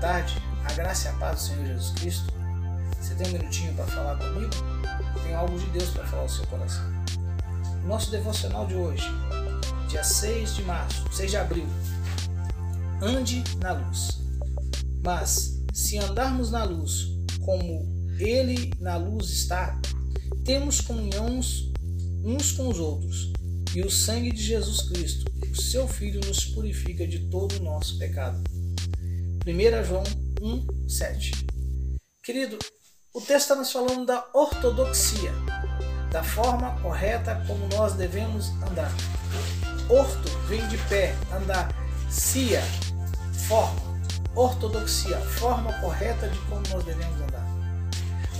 tarde, a graça e a paz do Senhor Jesus Cristo. Você tem um minutinho para falar comigo? Tem algo de Deus para falar ao seu coração. Nosso devocional de hoje, dia 6 de março, 6 de abril. Ande na luz. Mas se andarmos na luz como ele na luz está, temos comunhões uns com os outros, e o sangue de Jesus Cristo, o seu Filho, nos purifica de todo o nosso pecado. 1 João 1, 7. Querido, o texto está nos falando da ortodoxia, da forma correta como nós devemos andar. Orto vem de pé, andar. Cia, forma. Ortodoxia, forma correta de como nós devemos andar.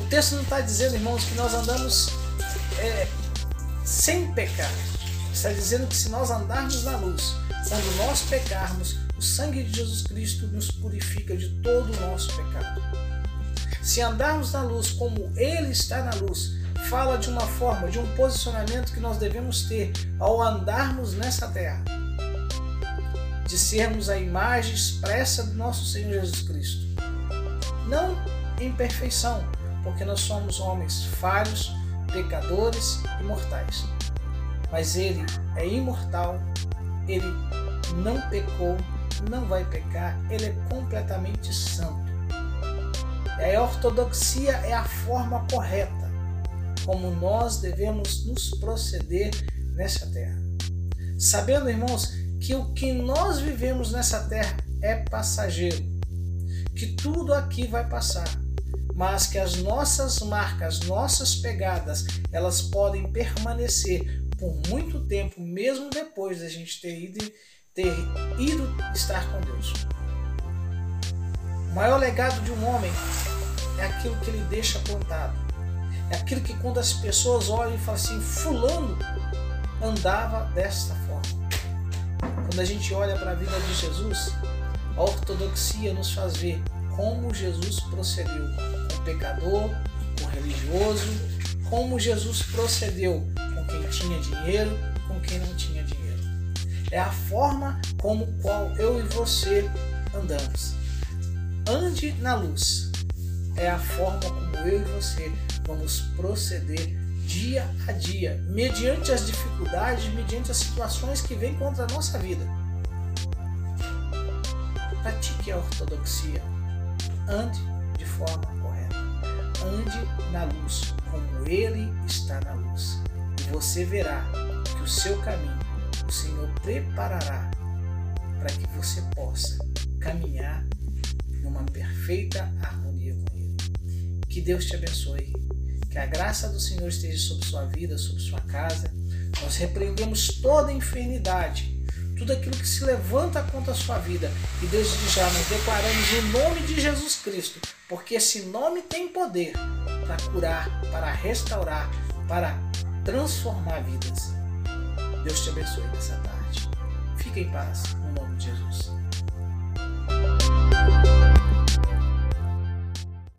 O texto não está dizendo, irmãos, que nós andamos é, sem pecar. Está dizendo que se nós andarmos na luz, quando nós pecarmos, o sangue de Jesus Cristo nos purifica de todo o nosso pecado. Se andarmos na luz como Ele está na luz, fala de uma forma, de um posicionamento que nós devemos ter ao andarmos nessa terra. De sermos a imagem expressa do nosso Senhor Jesus Cristo. Não em perfeição, porque nós somos homens falhos, pecadores e mortais. Mas Ele é imortal, Ele não pecou, não vai pecar, Ele é completamente santo. E a ortodoxia é a forma correta como nós devemos nos proceder nessa terra. Sabendo, irmãos, que o que nós vivemos nessa terra é passageiro, que tudo aqui vai passar, mas que as nossas marcas, nossas pegadas, elas podem permanecer por muito tempo, mesmo depois da gente ter ido, ter ido estar com Deus. O maior legado de um homem é aquilo que ele deixa plantado. É aquilo que quando as pessoas olham e falam assim, fulano andava desta forma. Quando a gente olha para a vida de Jesus, a ortodoxia nos faz ver como Jesus procedeu com o pecador, com o religioso, como Jesus procedeu com quem tinha dinheiro com quem não tinha. É a forma como qual eu e você andamos. Ande na luz. É a forma como eu e você vamos proceder dia a dia, mediante as dificuldades, mediante as situações que vêm contra a nossa vida. Pratique a ortodoxia. Ande de forma correta. Ande na luz, como Ele está na luz. E você verá que o seu caminho o Senhor preparará para que você possa caminhar numa perfeita harmonia com Ele. Que Deus te abençoe. Que a graça do Senhor esteja sobre sua vida, sobre sua casa. Nós repreendemos toda enfermidade, tudo aquilo que se levanta contra a sua vida. E desde já nós declaramos o nome de Jesus Cristo, porque esse nome tem poder para curar, para restaurar, para transformar vidas. Deus te abençoe nessa tarde. Fique em paz, no nome de Jesus.